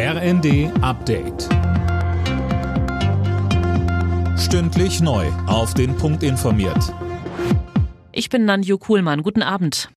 RND Update. Stündlich neu. Auf den Punkt informiert. Ich bin Nanju Kuhlmann. Guten Abend.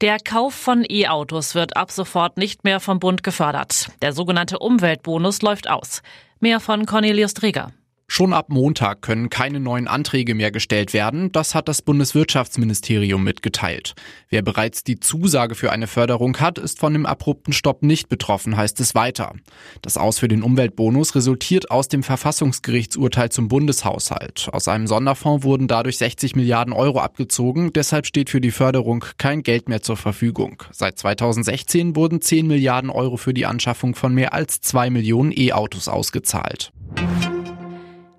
Der Kauf von E-Autos wird ab sofort nicht mehr vom Bund gefördert. Der sogenannte Umweltbonus läuft aus. Mehr von Cornelius Dreger. Schon ab Montag können keine neuen Anträge mehr gestellt werden, das hat das Bundeswirtschaftsministerium mitgeteilt. Wer bereits die Zusage für eine Förderung hat, ist von dem abrupten Stopp nicht betroffen, heißt es weiter. Das Aus für den Umweltbonus resultiert aus dem Verfassungsgerichtsurteil zum Bundeshaushalt. Aus einem Sonderfonds wurden dadurch 60 Milliarden Euro abgezogen, deshalb steht für die Förderung kein Geld mehr zur Verfügung. Seit 2016 wurden 10 Milliarden Euro für die Anschaffung von mehr als zwei Millionen E-Autos ausgezahlt.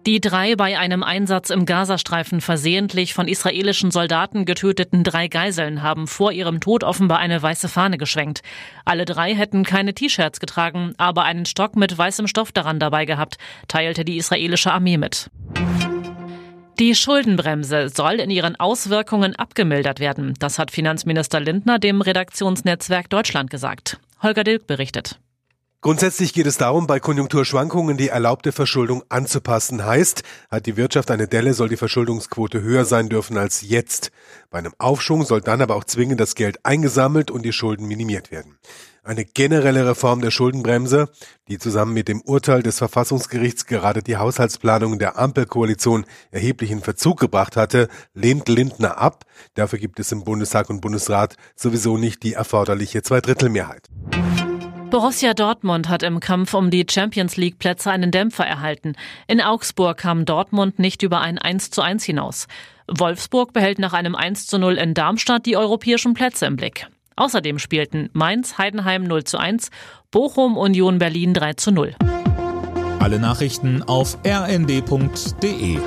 Die drei bei einem Einsatz im Gazastreifen versehentlich von israelischen Soldaten getöteten drei Geiseln haben vor ihrem Tod offenbar eine weiße Fahne geschwenkt. Alle drei hätten keine T-Shirts getragen, aber einen Stock mit weißem Stoff daran dabei gehabt, teilte die israelische Armee mit. Die Schuldenbremse soll in ihren Auswirkungen abgemildert werden. Das hat Finanzminister Lindner dem Redaktionsnetzwerk Deutschland gesagt. Holger Dilk berichtet. Grundsätzlich geht es darum, bei Konjunkturschwankungen die erlaubte Verschuldung anzupassen. Heißt, hat die Wirtschaft eine Delle, soll die Verschuldungsquote höher sein dürfen als jetzt. Bei einem Aufschwung soll dann aber auch zwingend das Geld eingesammelt und die Schulden minimiert werden. Eine generelle Reform der Schuldenbremse, die zusammen mit dem Urteil des Verfassungsgerichts gerade die Haushaltsplanung der Ampelkoalition erheblichen Verzug gebracht hatte, lehnt Lindner ab. Dafür gibt es im Bundestag und Bundesrat sowieso nicht die erforderliche Zweidrittelmehrheit. Borussia Dortmund hat im Kampf um die Champions League Plätze einen Dämpfer erhalten. In Augsburg kam Dortmund nicht über ein 1 zu 1 hinaus. Wolfsburg behält nach einem 1 zu 0 in Darmstadt die europäischen Plätze im Blick. Außerdem spielten Mainz, Heidenheim 0 zu 1, Bochum, Union Berlin 3 zu 0. Alle Nachrichten auf rnd.de